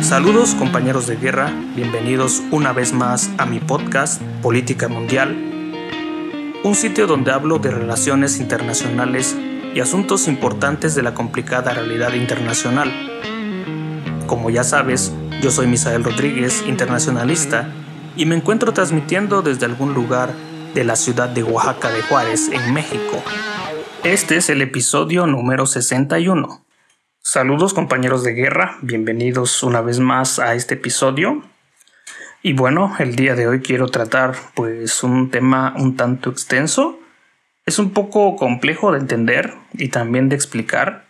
Saludos compañeros de guerra, bienvenidos una vez más a mi podcast Política Mundial, un sitio donde hablo de relaciones internacionales y asuntos importantes de la complicada realidad internacional. Como ya sabes, yo soy Misael Rodríguez, internacionalista, y me encuentro transmitiendo desde algún lugar de la ciudad de Oaxaca de Juárez, en México. Este es el episodio número 61. Saludos compañeros de guerra, bienvenidos una vez más a este episodio. Y bueno, el día de hoy quiero tratar pues un tema un tanto extenso. Es un poco complejo de entender y también de explicar,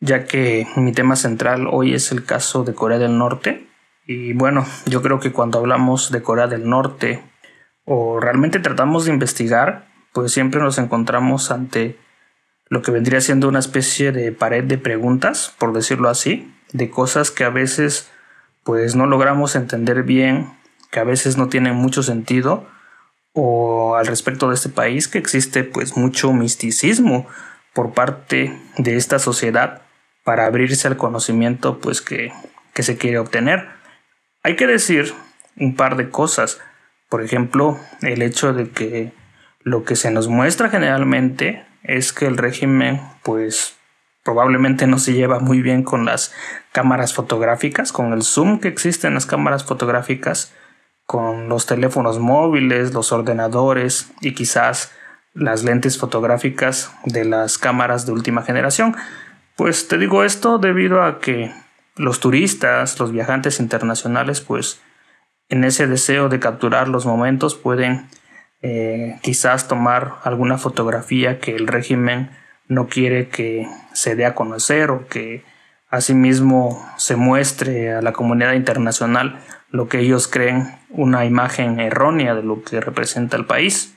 ya que mi tema central hoy es el caso de Corea del Norte. Y bueno, yo creo que cuando hablamos de Corea del Norte o realmente tratamos de investigar, pues siempre nos encontramos ante lo que vendría siendo una especie de pared de preguntas, por decirlo así, de cosas que a veces pues no logramos entender bien, que a veces no tienen mucho sentido, o al respecto de este país que existe pues mucho misticismo por parte de esta sociedad para abrirse al conocimiento pues que, que se quiere obtener. Hay que decir un par de cosas, por ejemplo, el hecho de que lo que se nos muestra generalmente es que el régimen pues probablemente no se lleva muy bien con las cámaras fotográficas, con el zoom que existe en las cámaras fotográficas, con los teléfonos móviles, los ordenadores y quizás las lentes fotográficas de las cámaras de última generación. Pues te digo esto debido a que los turistas, los viajantes internacionales, pues en ese deseo de capturar los momentos pueden eh, quizás tomar alguna fotografía que el régimen no quiere que se dé a conocer o que asimismo se muestre a la comunidad internacional lo que ellos creen una imagen errónea de lo que representa el país.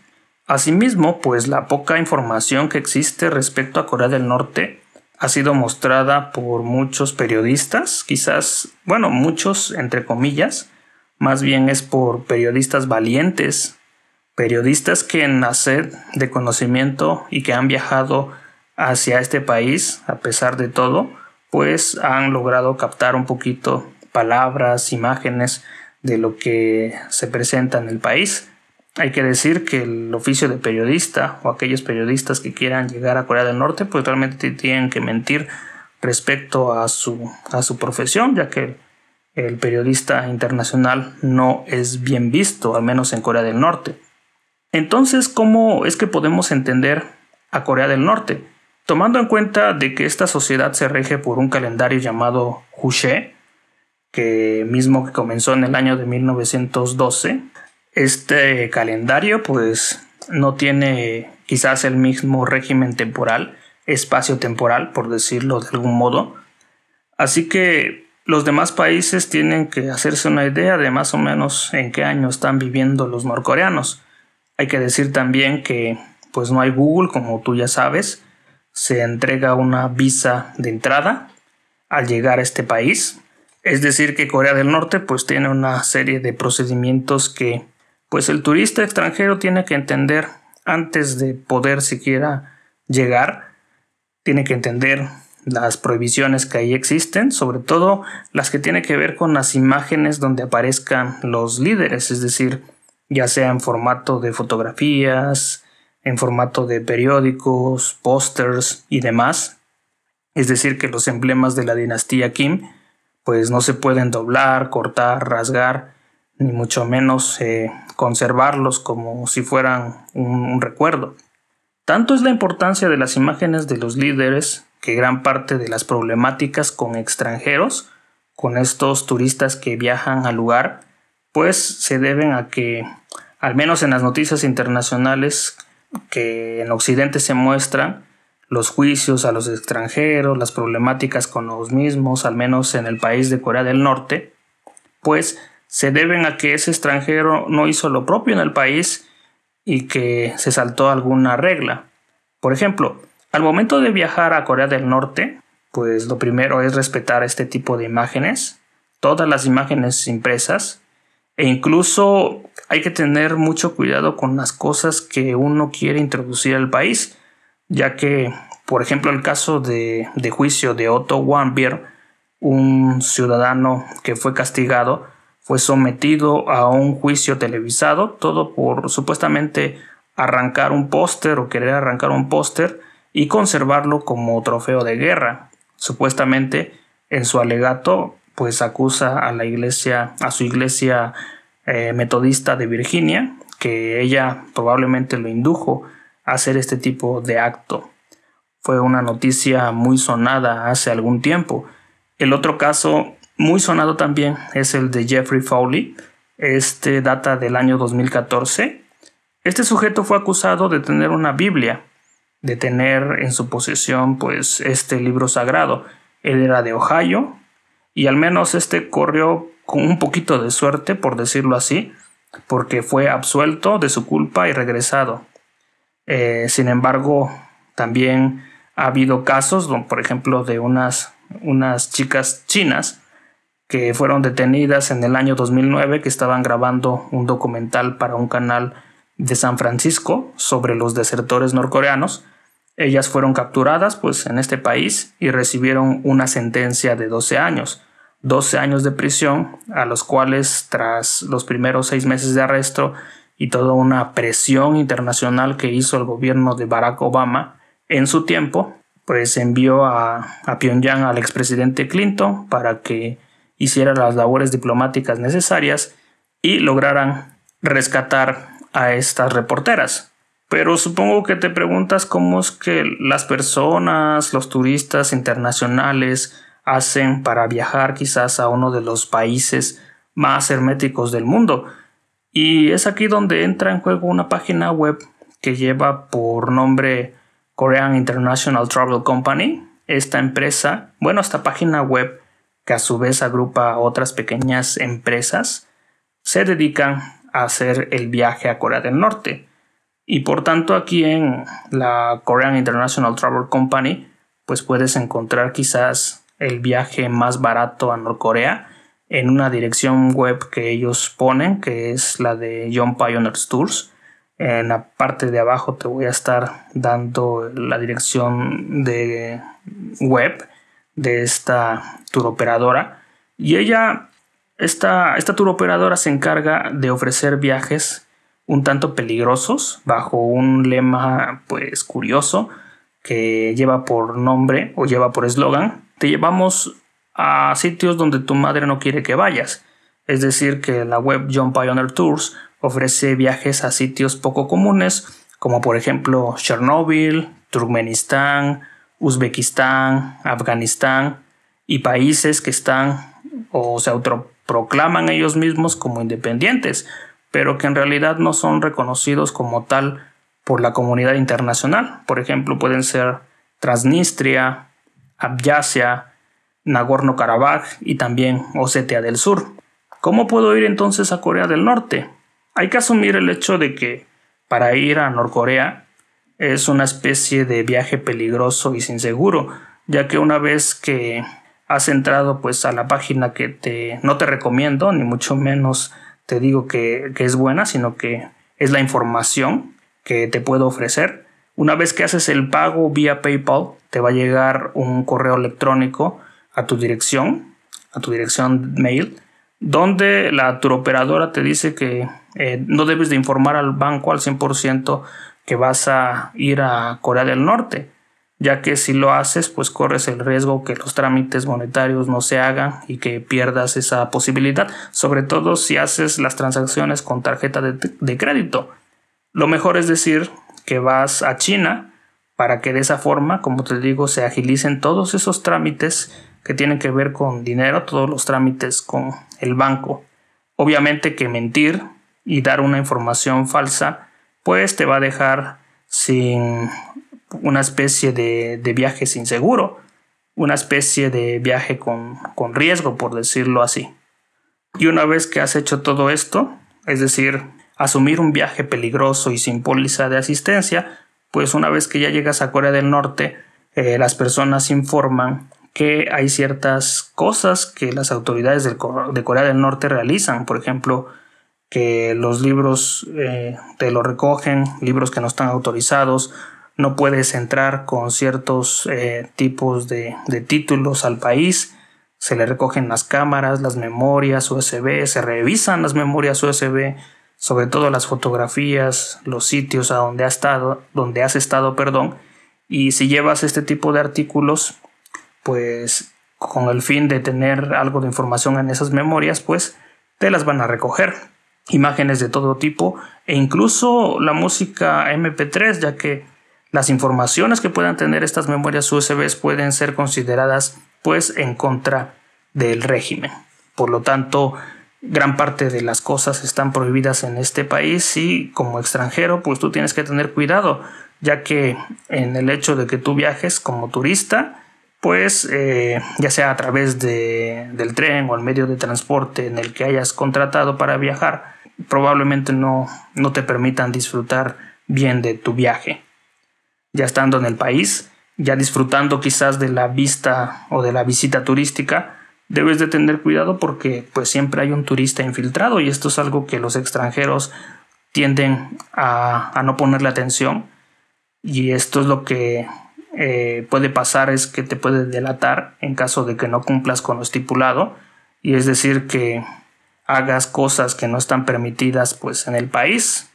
Asimismo, pues la poca información que existe respecto a Corea del Norte ha sido mostrada por muchos periodistas, quizás, bueno, muchos entre comillas, más bien es por periodistas valientes periodistas que en la sed de conocimiento y que han viajado hacia este país, a pesar de todo, pues han logrado captar un poquito palabras, imágenes de lo que se presenta en el país. Hay que decir que el oficio de periodista o aquellos periodistas que quieran llegar a Corea del Norte, pues realmente tienen que mentir respecto a su, a su profesión, ya que el periodista internacional no es bien visto, al menos en Corea del Norte. Entonces, ¿cómo es que podemos entender a Corea del Norte? Tomando en cuenta de que esta sociedad se rige por un calendario llamado Juche, que mismo que comenzó en el año de 1912, este calendario pues no tiene quizás el mismo régimen temporal, espacio temporal, por decirlo de algún modo. Así que los demás países tienen que hacerse una idea de más o menos en qué año están viviendo los norcoreanos. Hay que decir también que pues no hay Google, como tú ya sabes. Se entrega una visa de entrada al llegar a este país. Es decir, que Corea del Norte pues tiene una serie de procedimientos que pues el turista extranjero tiene que entender antes de poder siquiera llegar. Tiene que entender las prohibiciones que ahí existen, sobre todo las que tienen que ver con las imágenes donde aparezcan los líderes, es decir, ya sea en formato de fotografías, en formato de periódicos, pósters y demás. Es decir, que los emblemas de la dinastía Kim pues no se pueden doblar, cortar, rasgar, ni mucho menos eh, conservarlos como si fueran un recuerdo. Tanto es la importancia de las imágenes de los líderes que gran parte de las problemáticas con extranjeros, con estos turistas que viajan al lugar, pues se deben a que, al menos en las noticias internacionales que en Occidente se muestran, los juicios a los extranjeros, las problemáticas con los mismos, al menos en el país de Corea del Norte, pues se deben a que ese extranjero no hizo lo propio en el país y que se saltó alguna regla. Por ejemplo, al momento de viajar a Corea del Norte, pues lo primero es respetar este tipo de imágenes, todas las imágenes impresas, e incluso hay que tener mucho cuidado con las cosas que uno quiere introducir al país, ya que, por ejemplo, el caso de, juicio de Otto Warmbier un ciudadano que fue castigado fue sometido a un juicio televisado, todo por supuestamente arrancar un póster o querer arrancar un póster y conservarlo como trofeo de guerra. Supuestamente en su alegato pues acusa a la iglesia, a su iglesia eh, metodista de Virginia, que ella probablemente lo indujo a hacer este tipo de acto. Fue una noticia muy sonada hace algún tiempo. El otro caso muy sonado también es el de Jeffrey Fowley. Este data del año 2014. Este sujeto fue acusado de tener una Biblia, de tener en su posesión pues este libro sagrado. Él era de Ohio y al menos este corrió con un poquito de suerte, por decirlo así, porque fue absuelto de su culpa y regresado. Eh, sin embargo, también ha habido casos, por ejemplo, de unas, unas chicas chinas que fueron detenidas en el año 2009 que estaban grabando un documental para un canal de San Francisco sobre los desertores norcoreanos. Ellas fueron capturadas pues en este país y recibieron una sentencia de 12 años. 12 años de prisión, a los cuales tras los primeros seis meses de arresto y toda una presión internacional que hizo el gobierno de Barack Obama, en su tiempo, pues envió a, Pyongyang al expresidente Clinton para que hiciera las labores diplomáticas necesarias y lograran rescatar a estas reporteras. Pero supongo que te preguntas cómo es que las personas, los turistas internacionales, hacen para viajar quizás a uno de los países más herméticos del mundo. Y es aquí donde entra en juego una página web que lleva por nombre Korean International Travel Company. Esta empresa, bueno, esta página web que a su vez agrupa otras pequeñas empresas, se dedican a hacer el viaje a Corea del Norte. Y por tanto aquí en la Korean International Travel Company, pues puedes encontrar quizás el viaje más barato a Norcorea en una dirección web que ellos ponen, que es la de John Pioneers Tours. En la parte de abajo te voy a estar dando la dirección de web de esta tour operadora. Y ella, esta, esta tour operadora se encarga de ofrecer viajes un tanto peligrosos bajo un lema pues curioso que lleva por nombre o lleva por eslogan te llevamos a sitios donde tu madre no quiere que vayas. Es decir, que la web John Pioneer Tours ofrece viajes a sitios poco comunes, como por ejemplo Chernobyl, Turkmenistán, Uzbekistán, Afganistán y países que están o se autoproclaman ellos mismos como independientes, pero que en realidad no son reconocidos como tal por la comunidad internacional. Por ejemplo, pueden ser Transnistria, Abjasia, Nagorno-Karabaj y también Osetia del Sur. ¿Cómo puedo ir entonces a Corea del Norte? Hay que asumir el hecho de que para ir a Norcorea es una especie de viaje peligroso y sin seguro, ya que una vez que has entrado pues a la página que te no te recomiendo, ni mucho menos te digo que, que es buena, sino que es la información que te puedo ofrecer. Una vez que haces el pago vía PayPal, te va a llegar un correo electrónico a tu dirección, a tu dirección mail, donde la turoperadora te dice que eh, no debes de informar al banco al 100% que vas a ir a Corea del Norte, ya que si lo haces, pues corres el riesgo que los trámites monetarios no se hagan y que pierdas esa posibilidad, sobre todo si haces las transacciones con tarjeta de crédito. Lo mejor es decir que vas a China para que de esa forma, como te digo, se agilicen todos esos trámites que tienen que ver con dinero, todos los trámites con el banco. Obviamente que mentir y dar una información falsa, pues te va a dejar sin una especie de, viaje sin seguro, una especie de viaje con, con riesgo, por decirlo así. Y una vez que has hecho todo esto, es decir, asumir un viaje peligroso y sin póliza de asistencia, pues una vez que ya llegas a Corea del Norte, eh, las personas informan que hay ciertas cosas que las autoridades de Corea del Norte realizan, por ejemplo, que los libros eh, te lo recogen, libros que no están autorizados, no puedes entrar con ciertos eh, tipos de, de, títulos al país, se le recogen las cámaras, las memorias USB, se revisan las memorias USB, sobre todo las fotografías, los sitios a donde has estado, donde has estado, perdón, y si llevas este tipo de artículos, pues con el fin de tener algo de información en esas memorias, pues te las van a recoger. Imágenes de todo tipo e incluso la música MP3, ya que las informaciones que puedan tener estas memorias USB pueden ser consideradas pues en contra del régimen. Por lo tanto, gran parte de las cosas están prohibidas en este país y como extranjero pues tú tienes que tener cuidado ya que en el hecho de que tú viajes como turista pues eh, ya sea a través de, del tren o el medio de transporte en el que hayas contratado para viajar probablemente no, no te permitan disfrutar bien de tu viaje. Ya estando en el país ya disfrutando quizás de la vista o de la visita turística debes de tener cuidado porque pues siempre hay un turista infiltrado y esto es algo que los extranjeros tienden a, no ponerle atención y esto es lo que eh, puede pasar es que te puede delatar en caso de que no cumplas con lo estipulado y es decir que hagas cosas que no están permitidas pues en el país.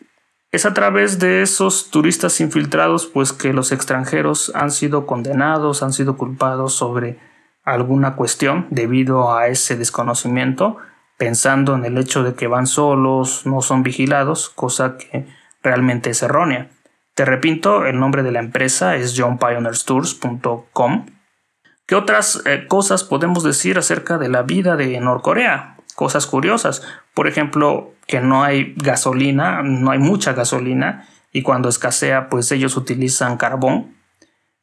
Es a través de esos turistas infiltrados pues que los extranjeros han sido condenados han sido culpados sobre alguna cuestión debido a ese desconocimiento, pensando en el hecho de que van solos, no son vigilados, cosa que realmente es errónea. Te repito, el nombre de la empresa es johnpioneerstours.com. ¿Qué otras eh, cosas podemos decir acerca de la vida de Norcorea? Cosas curiosas. Por ejemplo, que no hay gasolina, no hay mucha gasolina y cuando escasea, pues ellos utilizan carbón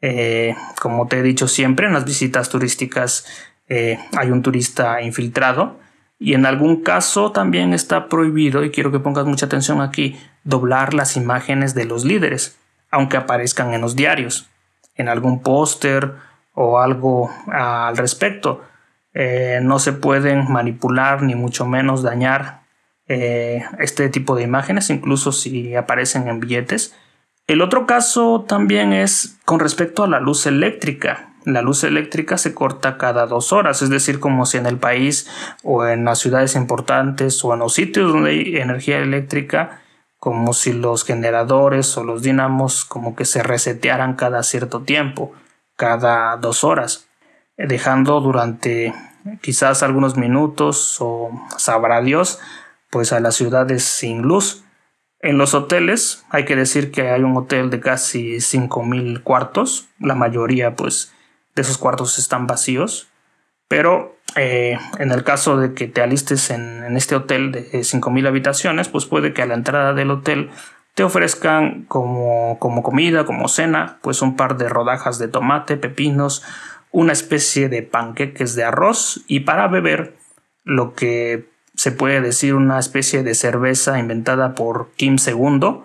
eh, como te he dicho siempre, en las visitas turísticas eh, hay un turista infiltrado y en algún caso también está prohibido, y quiero que pongas mucha atención aquí, doblar las imágenes de los líderes, aunque aparezcan en los diarios, en algún póster o algo al respecto. Eh, no se pueden manipular ni mucho menos dañar este tipo de imágenes, incluso si aparecen en billetes el otro caso también es con respecto a la luz eléctrica. La luz eléctrica se corta cada dos horas, es decir, como si en el país o en las ciudades importantes o en los sitios donde hay energía eléctrica, como si los generadores o los dinamos como que se resetearan cada cierto tiempo, cada dos horas, dejando durante quizás algunos minutos o sabrá Dios, pues a las ciudades sin luz. En los hoteles, hay que decir que hay un hotel de casi 5.000 cuartos, la mayoría pues de esos cuartos están vacíos, pero eh, en el caso de que te alistes en, este hotel de 5.000 habitaciones, pues puede que a la entrada del hotel te ofrezcan como, como comida, como cena, pues un par de rodajas de tomate, pepinos, una especie de panqueques de arroz y para beber lo que se puede decir una especie de cerveza inventada por Kim II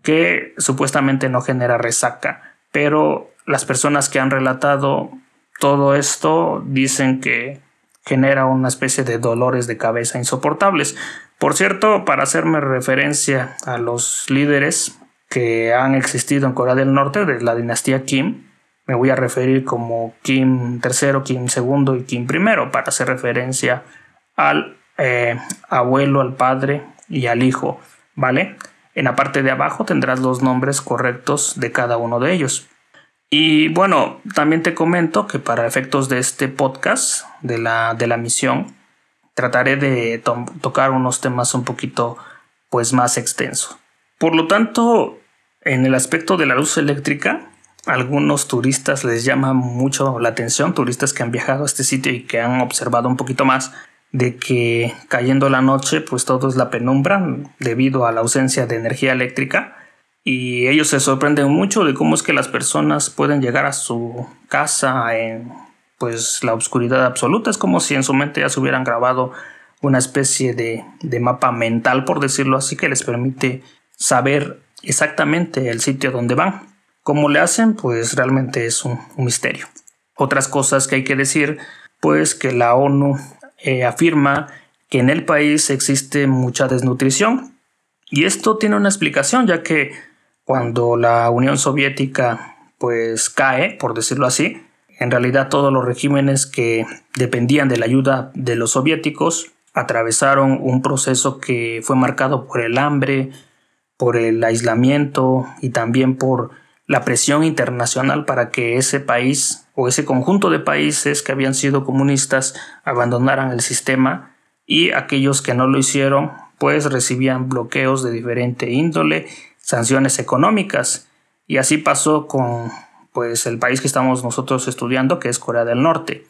que supuestamente no genera resaca, pero las personas que han relatado todo esto dicen que genera una especie de dolores de cabeza insoportables. Por cierto, para hacerme referencia a los líderes que han existido en Corea del Norte de la dinastía Kim, me voy a referir como Kim III, Kim II y Kim I para hacer referencia al eh, abuelo, al padre y al hijo, ¿vale? En la parte de abajo tendrás los nombres correctos de cada uno de ellos. Y bueno, también te comento que para efectos de este podcast, de la, de la misión, trataré de tocar unos temas un poquito pues más extensos. Por lo tanto, en el aspecto de la luz eléctrica, algunos turistas les llama mucho la atención, turistas que han viajado a este sitio y que han observado un poquito más de que cayendo la noche pues todo es la penumbra debido a la ausencia de energía eléctrica. Y ellos se sorprenden mucho de cómo es que las personas pueden llegar a su casa en pues la oscuridad absoluta. Es como si en su mente ya se hubieran grabado una especie de, mapa mental por decirlo así que les permite saber exactamente el sitio donde van. Cómo le hacen pues realmente es un misterio. Otras cosas que hay que decir pues que la ONU eh, afirma que en el país existe mucha desnutrición. Y esto tiene una explicación, ya que cuando la Unión Soviética pues cae, por decirlo así, En realidad todos los regímenes que dependían de la ayuda de los soviéticos atravesaron un proceso que fue marcado por el hambre, por el aislamiento y también por la presión internacional para que ese país o ese conjunto de países que habían sido comunistas abandonaran el sistema y aquellos que no lo hicieron pues recibían bloqueos de diferente índole, sanciones económicas y así pasó con pues el país que estamos nosotros estudiando que es Corea del Norte.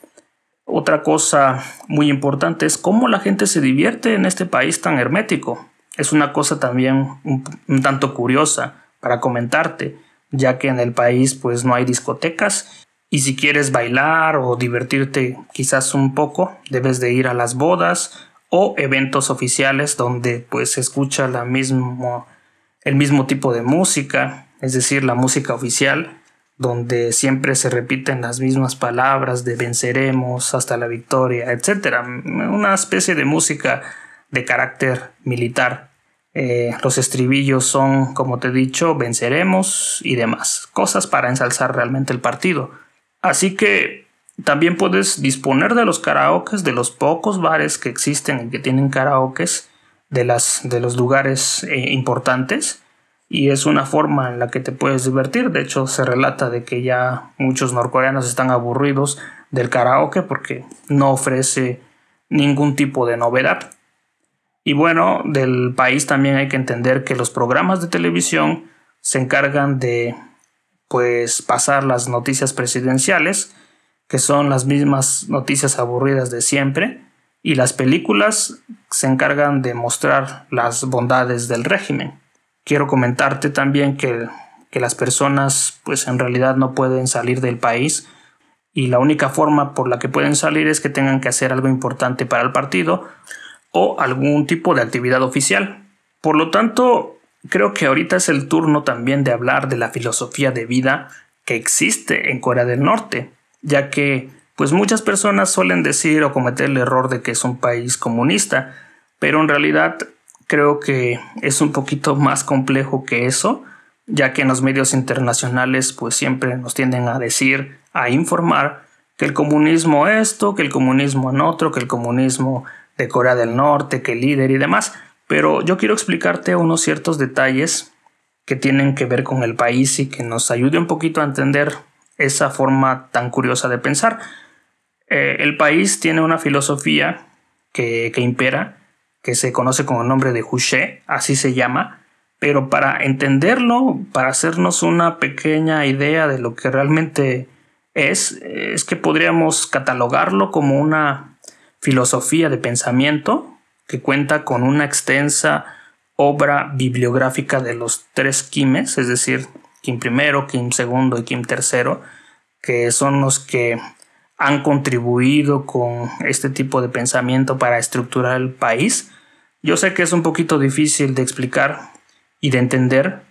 Otra cosa muy importante es cómo la gente se divierte en este país tan hermético. Es una cosa también un, tanto curiosa para comentarte, ya que en el país pues no hay discotecas y si quieres bailar o divertirte quizás un poco, debes de ir a las bodas o eventos oficiales donde pues se escucha la mismo, el mismo tipo de música, es decir, la música oficial donde siempre se repiten las mismas palabras de venceremos hasta la victoria, etc. Una especie de música de carácter militar. Eh, los estribillos son, como te he dicho, venceremos y demás. Cosas para ensalzar realmente el partido. Así que también puedes disponer de los karaokes, de los pocos bares que existen y que tienen karaokes, de, las, de los lugares eh, importantes y es una forma en la que te puedes divertir. De hecho, se relata de que ya muchos norcoreanos están aburridos del karaoke porque no ofrece ningún tipo de novedad. Y bueno, del país también hay que entender que los programas de televisión se encargan de pues pasar las noticias presidenciales, que son las mismas noticias aburridas de siempre, y las películas se encargan de mostrar las bondades del régimen. Quiero comentarte también que, las personas pues en realidad no pueden salir del país y la única forma por la que pueden salir es que tengan que hacer algo importante para el partido o algún tipo de actividad oficial. Por lo tanto, creo que ahorita es el turno también de hablar de la filosofía de vida que existe en Corea del Norte, ya que pues muchas personas suelen decir o cometer el error de que es un país comunista, pero en realidad creo que es un poquito más complejo que eso, ya que en los medios internacionales pues siempre nos tienden a decir, a informar que el comunismo esto, que el comunismo en otro, que el comunismo de Corea del Norte, que líder y demás, pero yo quiero explicarte unos ciertos detalles que tienen que ver con el país y que nos ayude un poquito a entender esa forma tan curiosa de pensar. Eh, el país tiene una filosofía que, que impera, que se conoce con el nombre de Juche, así se llama, pero para entenderlo, para hacernos una pequeña idea de lo que realmente es, es que podríamos catalogarlo como una filosofía de pensamiento que cuenta con una extensa obra bibliográfica de los tres Kimes, es decir, Kim I, Kim II y Kim III, que son los que han contribuido con este tipo de pensamiento para estructurar el país yo sé que es un poquito difícil de explicar y de entender,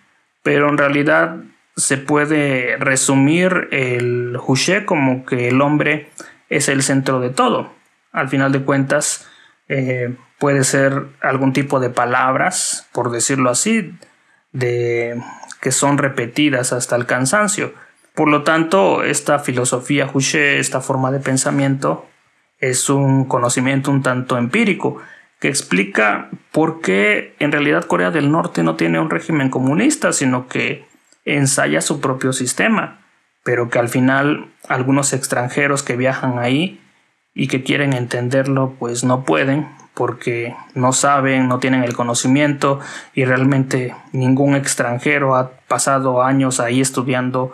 pero en realidad se puede resumir el Juche como que el hombre es el centro de todo. Al final de cuentas, eh, puede ser algún tipo de palabras, por decirlo así, de, que son repetidas hasta el cansancio. Por lo tanto, esta filosofía Juche, esta forma de pensamiento, es un conocimiento un tanto empírico que explica por qué en realidad Corea del Norte no tiene un régimen comunista, sino que ensaya su propio sistema, pero que al final algunos extranjeros que viajan ahí y que quieren entenderlo, pues no pueden porque no saben, no tienen el conocimiento y realmente ningún extranjero ha pasado años ahí estudiando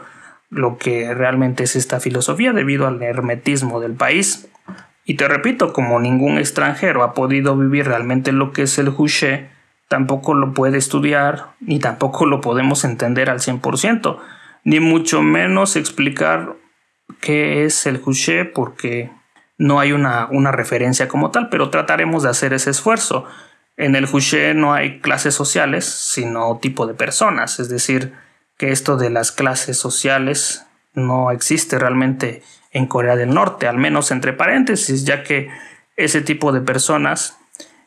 lo que realmente es esta filosofía debido al hermetismo del país. Y te repito, como ningún extranjero ha podido vivir realmente lo que es el Juche, tampoco lo puede estudiar ni tampoco lo podemos entender al 100%, ni mucho menos explicar qué es el Juche porque no hay una, una referencia como tal, pero trataremos de hacer ese esfuerzo. En el Juche no hay clases sociales, sino tipo de personas, es decir, que esto de las clases sociales no existe realmente en Corea del Norte, al menos entre paréntesis, ya que ese tipo de personas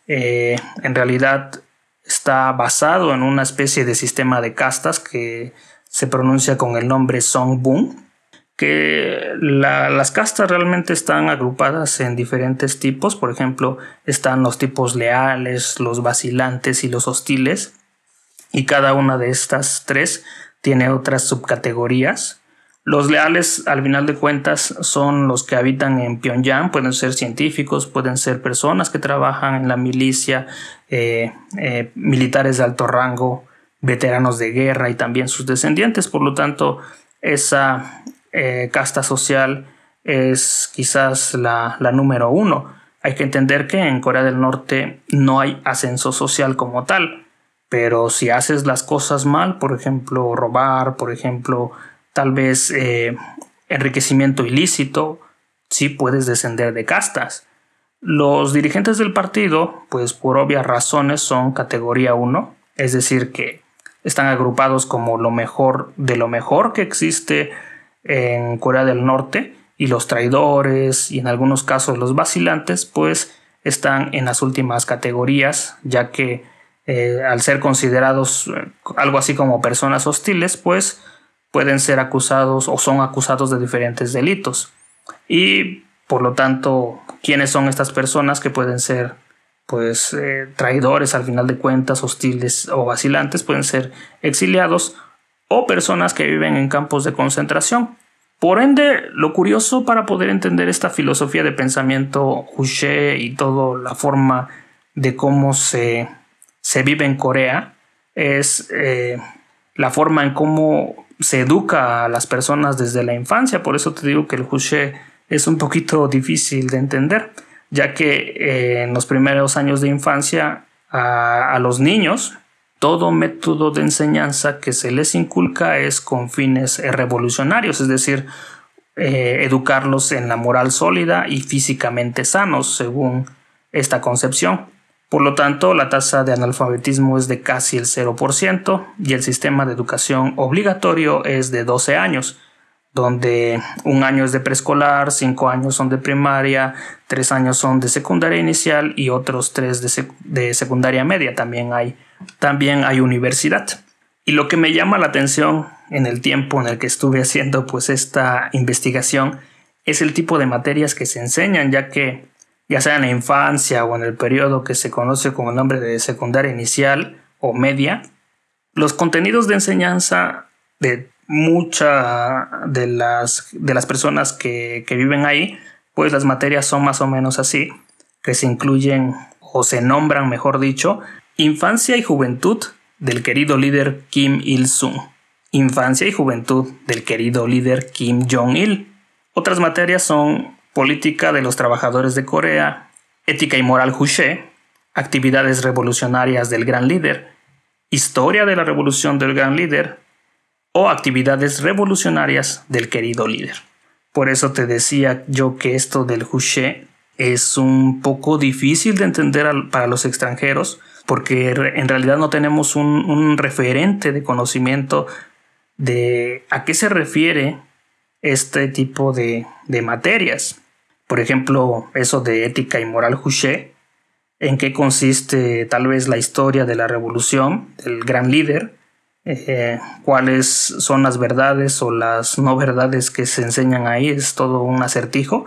eh, en realidad está basado en una especie de sistema de castas que se pronuncia con el nombre Songbun, que las castas realmente están agrupadas en diferentes tipos. Por ejemplo, están los tipos leales, los vacilantes y los hostiles. Y cada una de estas tres tiene otras subcategorías. Los leales, al final de cuentas, son los que habitan en Pyongyang, pueden ser científicos, pueden ser personas que trabajan en la milicia, eh, eh, militares de alto rango, veteranos de guerra y también sus descendientes. Por lo tanto, esa eh, casta social es quizás la, número uno. Hay que entender que en Corea del Norte no hay ascenso social como tal, pero si haces las cosas mal, por ejemplo, robar, por ejemplo, tal vez eh, enriquecimiento ilícito, sí puedes descender de castas. Los dirigentes del partido, pues por obvias razones son categoría 1, es decir, que están agrupados como lo mejor de lo mejor que existe en Corea del Norte y los traidores y en algunos casos los vacilantes, pues están en las últimas categorías, ya que eh, al ser considerados eh, algo así como personas hostiles, pues pueden ser acusados o son acusados de diferentes delitos. Y por lo tanto, ¿quiénes son estas personas que pueden ser pues eh, traidores al final de cuentas, hostiles o vacilantes? Pueden ser exiliados o personas que viven en campos de concentración. Por ende, lo curioso para poder entender esta filosofía de pensamiento Juche y toda la forma de cómo se, se vive en Corea es eh, la forma en cómo se educa a las personas desde la infancia. Por eso te digo que el Juche es un poquito difícil de entender, ya que eh, en los primeros años de infancia a, los niños todo método de enseñanza que se les inculca es con fines revolucionarios, es decir, eh, educarlos en la moral sólida y físicamente sanos, según esta concepción. Por lo tanto, la tasa de analfabetismo es de casi el 0% y el sistema de educación obligatorio es de 12 años, donde un año es de preescolar, cinco años son de primaria, tres años son de secundaria inicial y otros tres de, secundaria media. También hay, también hay universidad. Y lo que me llama la atención en el tiempo en el que estuve haciendo pues esta investigación es el tipo de materias que se enseñan, ya que ya sea en la infancia o en el periodo que se conoce como el nombre de secundaria inicial o media, los contenidos de enseñanza de muchas de las, de las personas que, que viven ahí, pues las materias son más o menos así, que se incluyen o se nombran, mejor dicho, infancia y juventud del querido líder Kim Il-sung, infancia y juventud del querido líder Kim Jong-il. Otras materias son política de los trabajadores de Corea, ética y moral Juche, actividades revolucionarias del gran líder, historia de la revolución del gran líder o actividades revolucionarias del querido líder. Por eso te decía yo que esto del Juche es un poco difícil de entender para los extranjeros porque en realidad no tenemos un, referente de conocimiento de a qué se refiere este tipo de materias. Por ejemplo, eso de ética y moral Juche, en qué consiste tal vez la historia de la revolución, del gran líder, eh, cuáles son las verdades o las no verdades que se enseñan ahí, es todo un acertijo.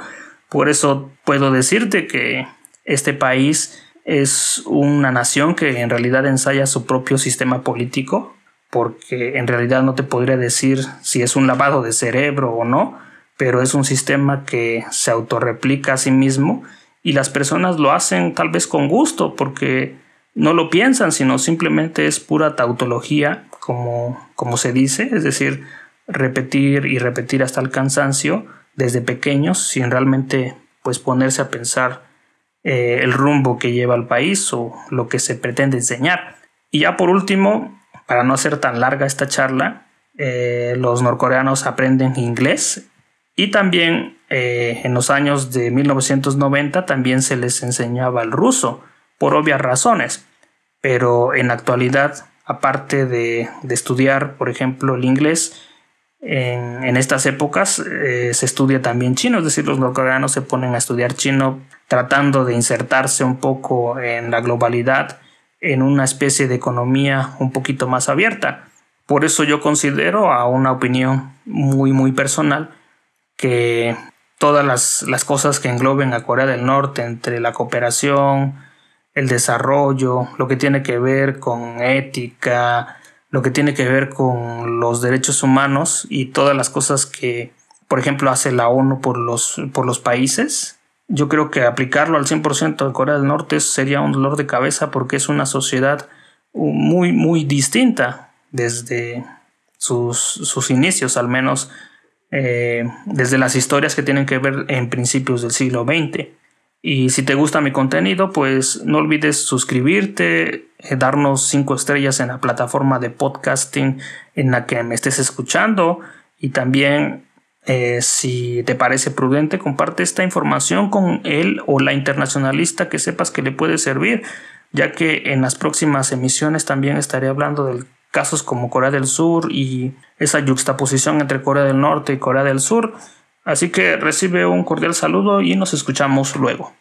Por eso puedo decirte que este país es una nación que en realidad ensaya su propio sistema político, porque en realidad no te podría decir si es un lavado de cerebro o no, pero es un sistema que se autorreplica a sí mismo y las personas lo hacen tal vez con gusto porque no lo piensan, sino simplemente es pura tautología, como, como se dice, es decir, repetir y repetir hasta el cansancio desde pequeños sin realmente pues ponerse a pensar eh, el rumbo que lleva el país o lo que se pretende enseñar. Y ya por último, para no hacer tan larga esta charla, eh, los norcoreanos aprenden inglés y también eh, en los años de 1990 también se les enseñaba el ruso, por obvias razones. Pero en actualidad, aparte de, estudiar, por ejemplo, el inglés, en, estas épocas eh, se estudia también chino, es decir, los norcoreanos se ponen a estudiar chino tratando de insertarse un poco en la globalidad, en una especie de economía un poquito más abierta. Por eso yo considero, a una opinión muy, muy personal, que todas las, las cosas que engloben a Corea del Norte entre la cooperación, el desarrollo, lo que tiene que ver con ética, lo que tiene que ver con los derechos humanos y todas las cosas que, por ejemplo, hace la ONU por los, por los países. Yo creo que aplicarlo al 100% en Corea del Norte sería un dolor de cabeza porque es una sociedad muy, muy distinta desde sus, sus inicios, al menos eh, desde las historias que tienen que ver en principios del siglo XX. Y si te gusta mi contenido, pues no olvides suscribirte, eh, darnos cinco estrellas en la plataforma de podcasting en la que me estés escuchando y también eh, si te parece prudente comparte esta información con él o la internacionalista que sepas que le puede servir, ya que en las próximas emisiones también estaré hablando de casos como Corea del Sur y esa yuxtaposición entre Corea del Norte y Corea del Sur. Así que recibe un cordial saludo y nos escuchamos luego.